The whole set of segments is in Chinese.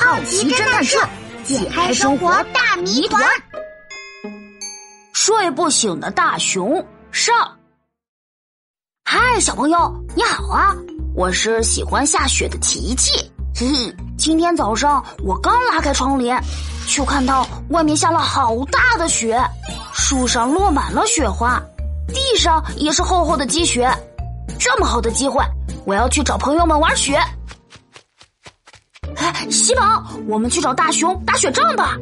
好奇侦探社解开生活大谜团。睡不醒的大熊上。嗨，小朋友，你好啊！我是喜欢下雪的琪琪。嘿嘿，今天早上我刚拉开窗帘，就看到外面下了好大的雪，树上落满了雪花，地上也是厚厚的积雪。这么好的机会，我要去找朋友们玩雪。喜宝，我们去找大熊打雪仗吧。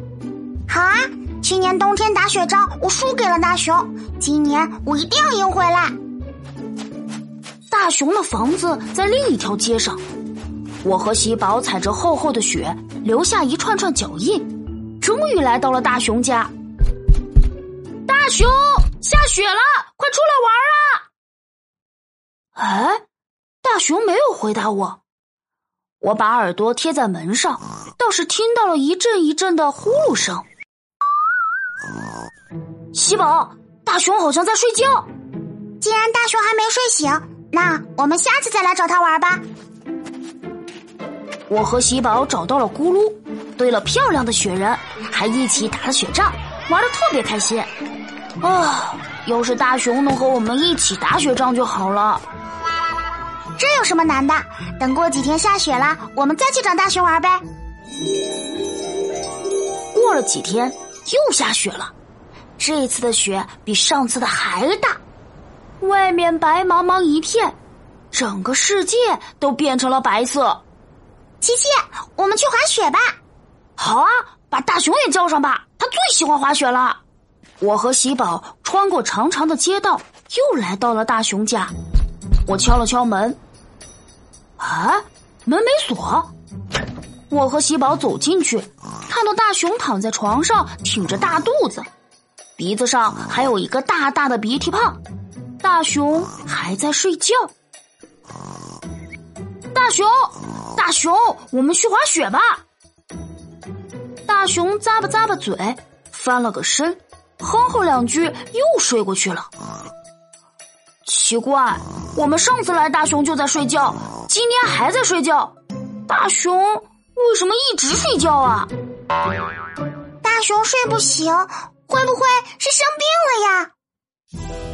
好啊，去年冬天打雪仗我输给了大熊，今年我一定要赢回来。大熊的房子在另一条街上，我和喜宝踩着厚厚的雪，留下一串串脚印，终于来到了大熊家。大熊，下雪了，快出来玩啊！哎，大熊没有回答我。我把耳朵贴在门上，倒是听到了一阵一阵的呼噜声。喜宝，大熊好像在睡觉。既然大熊还没睡醒，那我们下次再来找他玩吧。我和喜宝找到了咕噜，堆了漂亮的雪人，还一起打了雪仗，玩的特别开心。啊，要是大熊能和我们一起打雪仗就好了。这有什么难的？等过几天下雪了，我们再去找大熊玩呗。过了几天，又下雪了，这次的雪比上次的还大，外面白茫茫一片，整个世界都变成了白色。琪琪，我们去滑雪吧！好啊，把大熊也叫上吧，他最喜欢滑雪了。我和喜宝穿过长长的街道，又来到了大熊家。我敲了敲门。啊，门没锁。我和喜宝走进去，看到大熊躺在床上，挺着大肚子，鼻子上还有一个大大的鼻涕泡。大熊还在睡觉。大熊，大熊，我们去滑雪吧。大熊咂巴咂巴嘴，翻了个身，哼哼两句，又睡过去了。奇怪，我们上次来，大熊就在睡觉。今天还在睡觉，大熊为什么一直睡觉啊？大熊睡不醒，会不会是生病了呀？